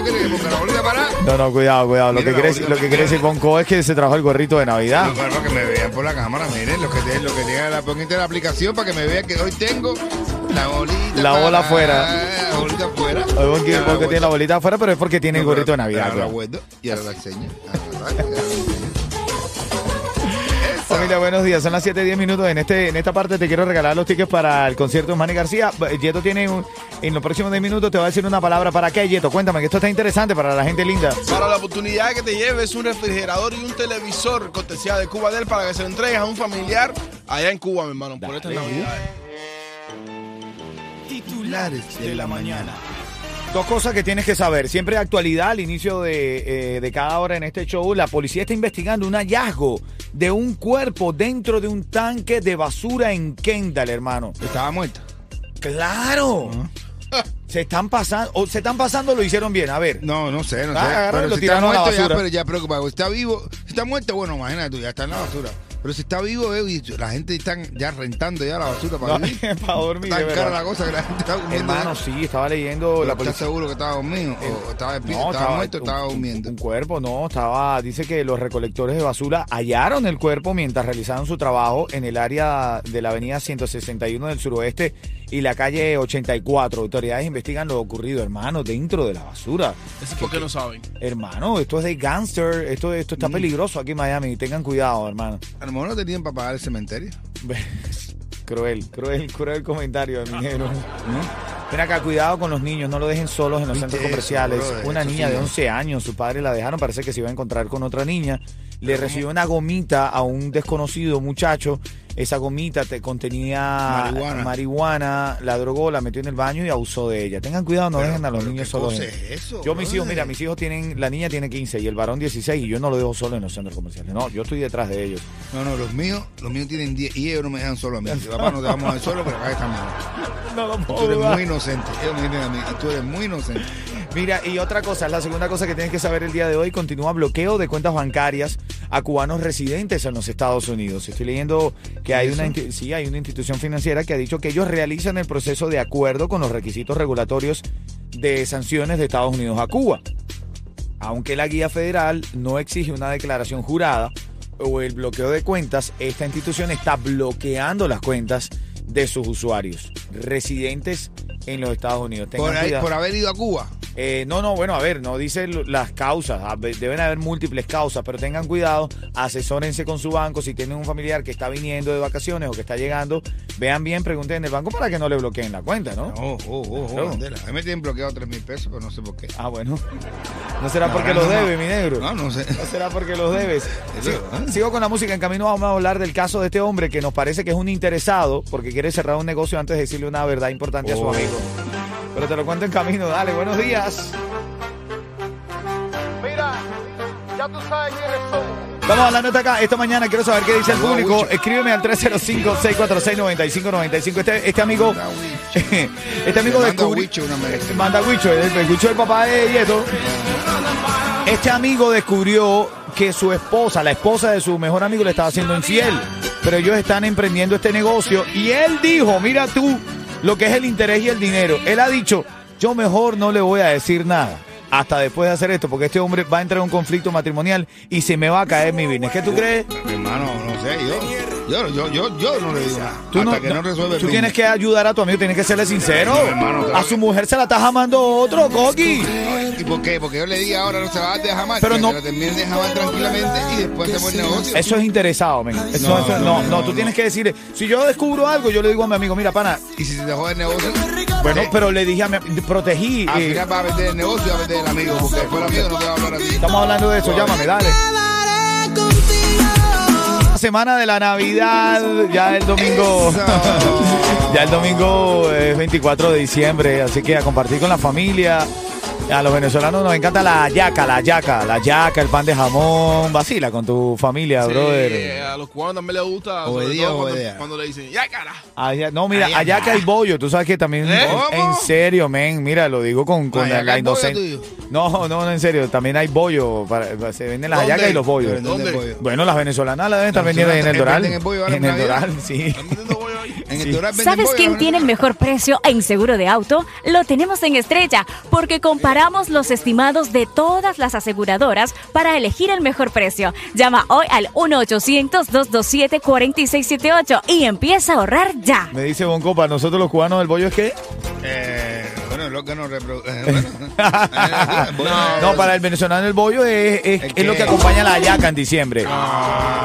¿Cómo quieres que ponga la bolita para? No, no, cuidado, cuidado. Lo que, bolita lo que que quiere tiene. decir Bonco es que se trajo el gorrito de Navidad. No, para que me vean por la cámara, miren, lo que tienen, lo que tienen, la pongan en la aplicación para que me vean que hoy tengo la bolita. La bola afuera. La bolita afuera. Hoy Bonco tiene la bolita afuera, pero es porque tiene el gorrito de Navidad. Ahora la y ahora la enseño. Familia, buenos días. Son las 7:10 minutos. En este en esta parte te quiero regalar los tickets para el concierto de Manny García. Yeto tiene un- en los próximos 10 minutos te va a decir una palabra para qué, Yeto. Cuéntame que esto está interesante para la gente linda. Para la oportunidad que te lleves un refrigerador y un televisor cortesía de Cuba Del para que se lo entregues a un familiar allá en Cuba, mi hermano, por estas navidades. Titulares de la mañana. Dos cosas que tienes que saber. Siempre de actualidad, al inicio de, eh, de cada hora en este show, la policía está investigando un hallazgo de un cuerpo dentro de un tanque de basura en Kendall, hermano. Estaba muerta. ¡Claro! Se están pasando, o se están pasando, lo hicieron bien. A ver. No, no sé, no Ah, sé. agarraron y Pero lo si está tiraron a la muerto ya, pero ya preocupado. Está vivo, está muerto, bueno, imagínate tú, ya está en la basura. Pero si está vivo, eh, y la gente está ya rentando ya la basura para No, vivir. para dormir. Tan cara la cosa que la gente está durmiendo. Hermano, sí, estaba leyendo Pero la ¿Estás policía. seguro que estaba dormido? ¿O estaba despierto? No, ¿Estaba muerto o un- estaba un- durmiendo? Un, cuerpo, no, estaba, dice que los recolectores de basura hallaron el cuerpo mientras realizaban su trabajo en el área de la avenida 161 del suroeste y la calle 84. Autoridades investigan lo ocurrido, hermano, dentro de la basura. Eso es porque no saben. Hermano, esto es de gangster, esto, esto Mm. está peligroso aquí en Miami, tengan cuidado, hermano. A lo mejor no tenían para pagar el cementerio. Cruel, cruel, cruel comentario de minero. Ven acá, cuidado con los niños, no lo dejen solos en los ¿Viste centros eso, comerciales. Una niña sí, de no. 11 años, su padre la dejaron, parece que se iba a encontrar con otra niña. Le recibió una gomita a un desconocido muchacho. Esa gomita te contenía Marihuana. marihuana, la drogó, la metió en el baño y abusó de ella. Tengan cuidado, no Pero- dejen a los niños ¿qué solos. es yo mis hijos, mira, mis hijos tienen, la niña tiene 15 y el varón 16 y yo no lo dejo solo en los centros comerciales. No, yo estoy detrás de ellos. No, no, los míos, los míos tienen 10 y ellos no me dejan solo a mí. Papá, no te vamos a dejar solo, pero acá estamos. No lo Tú eres muy inocente. Ellos me dicen a mí, tú eres muy inocente. Mira, y otra cosa, la segunda cosa que tienes que saber el día de hoy, continúa bloqueo de cuentas bancarias a cubanos residentes en los Estados Unidos. Estoy leyendo que hay una, sí, hay una institución financiera que ha dicho que ellos realizan el proceso de acuerdo con los requisitos regulatorios de sanciones de Estados Unidos a Cuba. Aunque la guía federal no exige una declaración jurada o el bloqueo de cuentas, esta institución está bloqueando las cuentas de sus usuarios residentes en los Estados Unidos. Ahí- por haber ido a Cuba. Eh, no, no, bueno, a ver, no dice las causas, deben haber múltiples causas, pero tengan cuidado, asesórense con su banco, si tienen un familiar que está viniendo de vacaciones o que está llegando, vean bien, pregunten en el banco para que no le bloqueen la cuenta, ¿no? Oh, oh, oh, oh, Claro. A mí me tienen bloqueado 3 mil pesos, pero no sé por qué. Ah, bueno. No será porque los no, debe, no. mi negro. No, no sé. No será porque los debes. Sigo, ¿eh? sigo con la música. En camino vamos a hablar del caso de este hombre que nos parece que es un interesado porque quiere cerrar un negocio antes de decirle una verdad importante a su Oh. amigo. Pero te lo cuento en camino. Dale, buenos días. Mira, ya tú sabes quiénes somos. Vamos hablando hasta acá. Esta mañana quiero saber qué dice el a público. Escríbeme al 305-646-9595. Este, este amigo, a este amigo a descubrió. Wicho una vez. Manda a Wicho, el, Wicho del papá de Yeto. Este amigo descubrió que su esposa, la esposa de su mejor amigo, le estaba haciendo infiel. Pero ellos están emprendiendo este negocio. Y él dijo, mira tú, lo que es el interés y el dinero. Él ha dicho, yo mejor no le voy a decir nada. Hasta después de hacer esto, porque este hombre va a entrar en un conflicto matrimonial y se me va a caer mi business. ¿Qué tú crees? Hermano, no sé, yo. Yo, yo, yo, yo no le digo nada. Tú Hasta no- que no, no- resuelve el Tú rumbo. tienes que ayudar a tu amigo, tienes que serle sincero. No, hermano, claro a su mujer se la está jamando otro, Coqui. ¿Y por qué? Porque yo le dije ahora no se va a dejar mal. Pero no- se la de jamás tranquilamente y después hacemos el negocio. Eso es interesado, men. Eso, No, eso- no, no, no, no, tú tienes que decirle, si yo descubro algo, yo le digo a mi amigo, mira, pana, Y si se jode el negocio, bueno, eh, pero le dije a mi protegí. al eh, final va a vender el negocio y va a vender el amigo. Porque después el amigo no te va a hablar a ti. estamos hablando de eso, llámame, dale. Semana de la Navidad, ya el domingo. Ya el domingo es 24 de diciembre, así que a compartir con la familia. A los venezolanos nos encanta la yaca, la yaca, la yaca, el pan de jamón. Vacila con tu familia, Sí, brother. a los cubanos también les gusta. sobre Obedía, todo cuando, cuando le dicen, ya cara. Allá- no, mira, Ay, ayaca anda. y bollo. Tú sabes que también. ¿Eh? En serio, men. Mira, lo digo con, con la inocencia. No, no, no, en serio. También hay bollo. para- para- se venden las ayacas y los bollos. ¿dónde. Bueno, las venezolanas la deben estar Las vendiendo en el Doral. En el. Doral, sí. ¿Sabes quién tiene el mejor precio en seguro de auto? Lo tenemos en Estrella, porque comparamos los estimados de todas las aseguradoras para elegir el mejor precio. Llama hoy al 1-800-227-4678 y empieza a ahorrar ya. Me dice Bonco, para nosotros los cubanos el bollo es que. Eh, es lo que no reproduce. bueno. No, para el venezolano el bollo es, es, ¿El es lo que acompaña la ayaca en diciembre.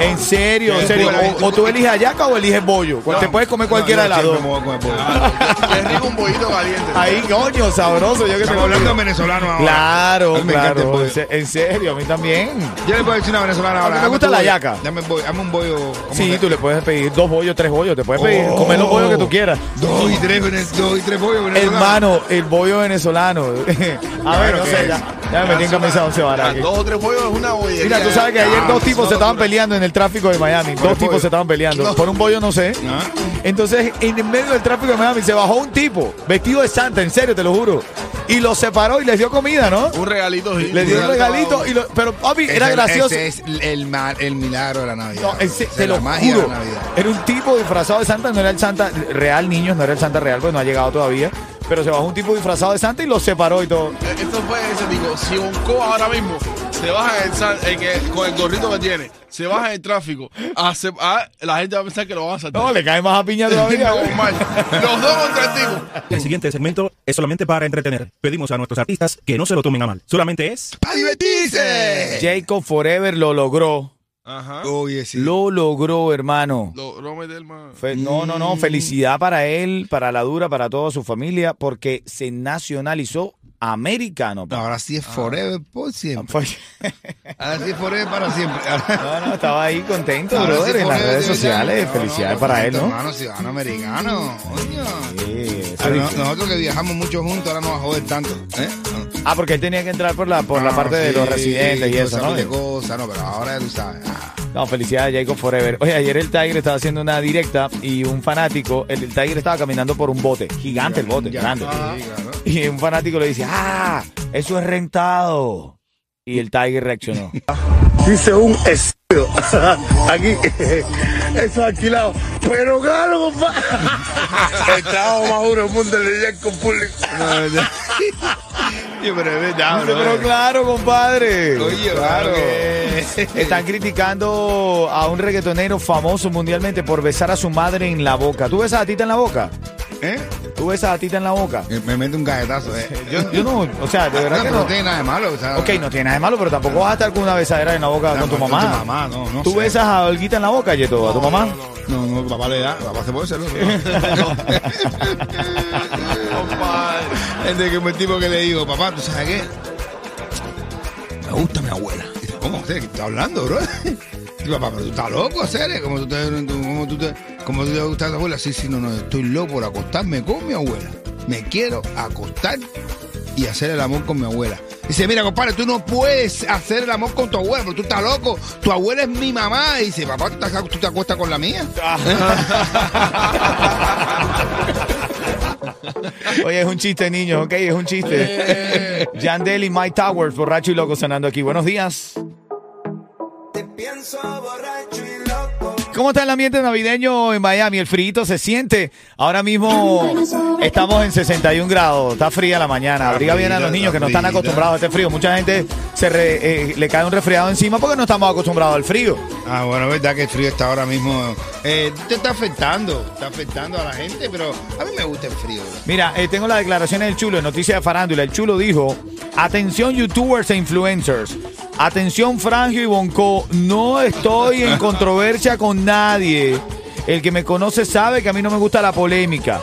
En serio, en serio. O, o tú eliges ayaca o eliges bollo. Cual- Te puedes comer cualquiera de las dos. Qué rico un bollito caliente. Ahí, coño, sabroso. Yo que Estamos hablando de venezolano ahora. Claro, A claro. En se- En serio, a mí también. Yo le puedo decir una venezolana ahora. ¿A te gusta la bollo. yaca? Dame, un bollo, dame un bollo. ¿cómo Sí, tú le puedes pedir dos bollos, tres bollos. Te puedes pedir, Oh. comer los bollos que tú quieras. Dos y tres, dos y tres bollos. Hermano, el bollo venezolano. A ver, no sé, ya, ya me metí en camisa de once varas aquí. Dos o tres bollos es una bollería. Mira, tú sabes que ayer Ah, dos tipos se estaban peleando en el tráfico de Miami. Dos tipos pollo. se estaban peleando. Por un bollo, no sé. Ah. Entonces, en medio del tráfico de Miami se bajó un tipo vestido de Santa, en serio, te lo juro. Y los separó y les dio comida, ¿no? Un regalito. sí, Les dio un regalito. Y lo- pero, papi, era gracioso. Ese es el, ma- el milagro de la Navidad. No, te lo juro. de la Navidad. Era un tipo disfrazado de Santa, no era el Santa real, niños, no era el Santa real, pues no ha llegado todavía. Pero se bajó un tipo disfrazado de Santa y los separó y todo. Eh, Esto fue ese, digo, si Bonco ahora mismo se baja en el, san- en el- con el gorrito que tiene, se baja en el tráfico, hace- ah, la gente va a pensar que lo van a saltar. No, le cae más a piña todavía. Los dos contra el tipo. El siguiente segmento es solamente para entretener. Pedimos a nuestros artistas que no se lo tomen a mal. Solamente es... ¡Para divertirse! Jacob Forever lo logró. Ajá. Oye, sí. Lo logró, hermano. Lo, lo meter más. Fe- no, no, no. Felicidad para él, para la dura, para toda su familia, porque se nacionalizó americano. pa. Ahora sí es forever por siempre. Fue- Ahora sí es forever para siempre. No, no, estaba ahí contento, Ahora brother, en las forever redes de verdad. sociales. No, Felicidades no, para él, ¿no? Hermano, ciudadano americano. Coño. Sí, eso Ahora, es no- difícil. nosotros que viajamos mucho juntos, ahora no va a joder tanto. ¿eh? Ah, porque él tenía que entrar por la, por la No, parte de los residentes y eso, ¿no? no, pero ahora tú sabes. ah. No, felicidades Jacob Forever. Oye, ayer el Tiger estaba haciendo una directa y un fanático, el, el Tiger estaba caminando por un bote, gigante el bote, Ya, grande. Y un fanático le dice, ah, eso es rentado. Y el Tiger reaccionó. Dice un estúpido. Aquí, eso es alquilado. Pero claro, compadre. El trabajo más duro del mundo es lidiar con público. Sí, pero es verdad, Dice, bro. pero claro, compadre. Oye, claro que- Están criticando a un reggaetonero famoso mundialmente por besar a su madre en la boca. ¿Tú besas a Tita en la boca? ¿Eh? ¿Tú besas a Tita en la boca? Me- Me mete un galletazo, eh. Yo, yo no, o sea, de verdad no, que pero no. no tiene nada de malo. O sea, Ok, no tiene nada de malo, pero tampoco vas a estar con una besadera en la boca con tu mamá. tu mamá, no, no ¿Tú sé. besas a Olguita en la boca, Yeto, a tu mamá? No, no, papá le da. Papá se puede hacerlo. Compadre. Desde que me tipo que le digo, papá, ¿tú sabes qué? Me gusta mi abuela. Y dice, ¿Cómo? ¿Qué estás hablando, bro? Y papá, pero tú estás loco, serio. ¿Cómo tú te, cómo tú te, cómo te gustas a tu abuela? Sí, sí, no, no, estoy loco por acostarme con mi abuela. Me quiero acostar y hacer el amor con mi abuela. Dice, mira, compadre, tú no puedes hacer el amor con tu abuela, pero tú estás loco. Tu abuela es mi mamá. Y dice, papá, ¿tú te, tú te acuestas con la mía? Oye, es un chiste, niños, ok, es un chiste. Yandel y Mike Towers, borracho y loco, sonando aquí. Buenos días. ¿Cómo está el ambiente navideño en Miami? El frío se siente. Ahora mismo estamos en 61 grados. Está fría la mañana. Abriga bien a los niños que no están acostumbrados a este frío. Mucha gente se re- eh, le cae un resfriado encima porque no estamos acostumbrados al frío. Ah, bueno, es verdad que el frío está ahora mismo. Eh, te está afectando, está afectando a la gente, pero a mí me gusta el frío. Mira, eh, tengo las declaraciones del Chulo en Noticias de Farándula. El Chulo dijo, atención youtubers e influencers, atención Frangio y Bonco, no estoy en controversia con nadie. El que me conoce sabe que a mí no me gusta la polémica.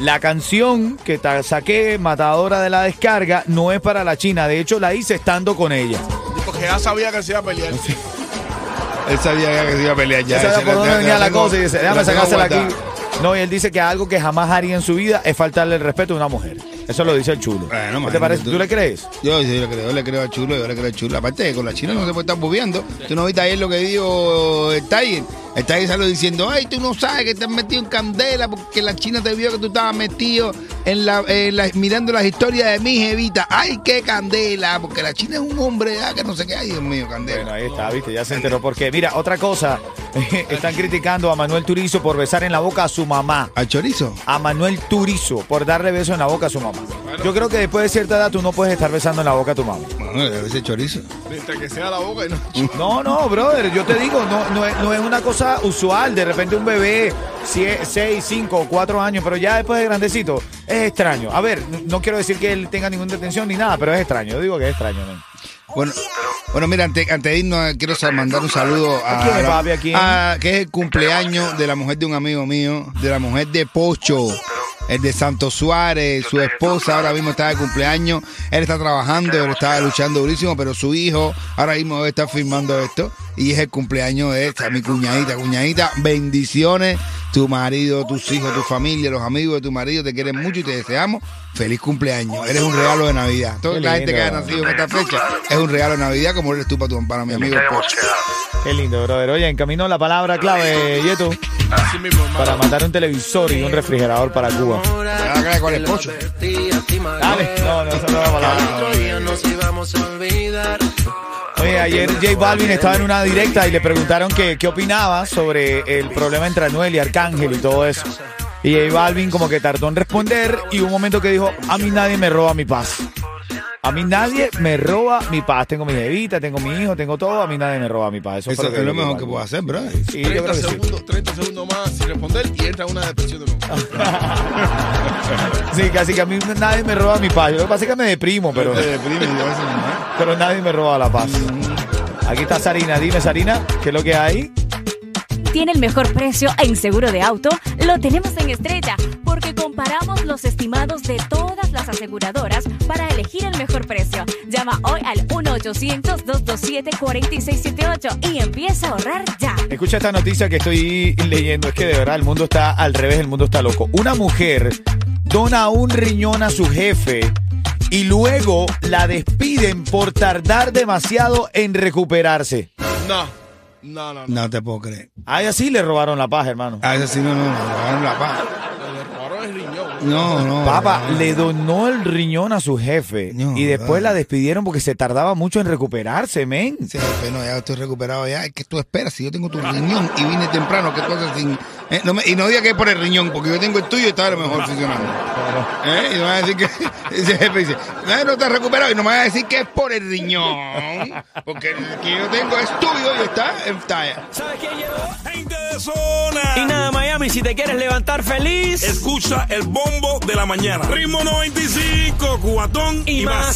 La canción que saqué, Matadora de la Descarga, no es para la China. De hecho, la hice estando con ella. Porque ya sabía que se iba a pelear. Él sabía que se iba a pelear ya. Sabía por dónde venía la tengo- cosa y dice, déjame sacársela aquí. No, y él dice que algo que jamás haría en su vida es faltarle el respeto a una mujer. Eso lo dice el chulo. Bueno, ¿Qué te parece? tú. ¿Tú le crees? Yo, le creo, le creo al chulo, yo le creo al chulo. Aparte, con la China no se puede estar bobeando. Tú no viste ayer lo que dijo el Tiger. Tiger salió diciendo, ay, tú no sabes que estás metido en candela porque la China te vio que tú estabas metido en la, en la- mirando las historias de mi jevita. Ay, qué candela, porque la China es un hombre ah, que no sé qué. Ay, Dios mío, candela. Bueno, ahí está, viste, ya se enteró por qué. Mira, otra cosa, están criticando a Manuel Turizo por besar en la boca a su mamá. ¿Al chorizo? A Manuel Turizo por darle beso en la boca a su mamá. Yo creo que después de cierta edad tú no puedes estar besando en la boca a tu mamá. Bueno, debe ser chorizo. Mientras que sea la boca y no. No, no, brother, yo te digo, no, no, es, no es una cosa usual. De repente un bebé, 6, 5, 4 años, pero ya después de grandecito, es extraño. A ver, no- quiero decir que él tenga ninguna detención ni nada, pero es extraño. Yo digo que es extraño, ¿no? Bueno, bueno, mira, antes, antes de irnos, eh, quiero mandar un saludo a, ¿A quién, la- papi? ¿A quién? a- que es el cumpleaños de la mujer de un amigo mío, de la mujer de Pocho, el de Santos Suárez, su esposa ahora mismo está de cumpleaños, él está trabajando, él está luchando durísimo, pero su hijo ahora mismo está firmando esto y es el cumpleaños de esta, mi cuñadita, cuñadita, bendiciones, tu marido, tus hijos, tu familia, los amigos de tu marido te quieren mucho y te deseamos feliz cumpleaños, eres un regalo de Navidad. Toda Qué la gente que lindo. haya nacido en esta fecha es un regalo de Navidad como eres tú para, tu, para mi amigo Pocho. Qué lindo, brother. Oye, encaminó la palabra clave, Yeto, para mandar un televisor y un refrigerador para Cuba. ¿Cuál es Pocho? Dale, no, no, esa no es la palabra. Oye, ayer J Balvin estaba en una directa y le preguntaron que, qué opinaba sobre el problema entre Anuel y Arcángel y todo eso. Y J Balvin como que tardó en responder y hubo un momento que dijo, a mí nadie me roba mi paz. A mí nadie me roba mi paz. Tengo mi jevita, tengo mi hijo, tengo todo, a mí nadie me roba mi paz. Eso, Eso es que lo mejor que puedo hacer, bro. Sí, yo creo 30 que sí. segundos, 30 segundos más sin responder y entra en una depresión de nuevo. Sí, casi que a mí nadie me roba mi paz. Lo que pasa es que me deprimo, pero, Te deprime, yo a veces no. Pero nadie me roba la paz. Aquí está Sarina. Dime, Sarina, ¿qué es lo que hay? Tiene el mejor precio en seguro de auto, lo tenemos en Estrella, porque comparamos los estimados de todas las aseguradoras para elegir el mejor precio. Llama hoy al 1-800-227-4678 y empieza a ahorrar ya. Escucha esta noticia que estoy leyendo. Es que de verdad el mundo está al revés, el mundo está loco. Una mujer dona un riñón a su jefe y luego la despiden por tardar demasiado en recuperarse. No, no, no. no. No te puedo creer. A ella sí le robaron la paz, hermano. A eso sí, no, no, no, no, la paz. Le robaron el riñón. No, no. Papá, no. le donó el riñón a su jefe No, y después la despidieron porque se tardaba mucho en recuperarse, men. Sí, jefe, no, ya estoy recuperado ya. ¿Qué tú esperas? Si yo tengo tu riñón y vine temprano, ¿qué cosa sin...? eh, no me- y no diga que es por el riñón, porque yo tengo el tuyo y está a lo mejor funcionando. ¿Eh? Y no me va a decir que... Ese jefe dice, no, no estás recuperado y no me va a decir que es por el riñón, porque el que yo tengo es tuyo y está en talla. Gente de zona. Y nada, Miami, si te quieres levantar feliz Escucha el bombo de la mañana. Ritmo 95, cuatón y, y más.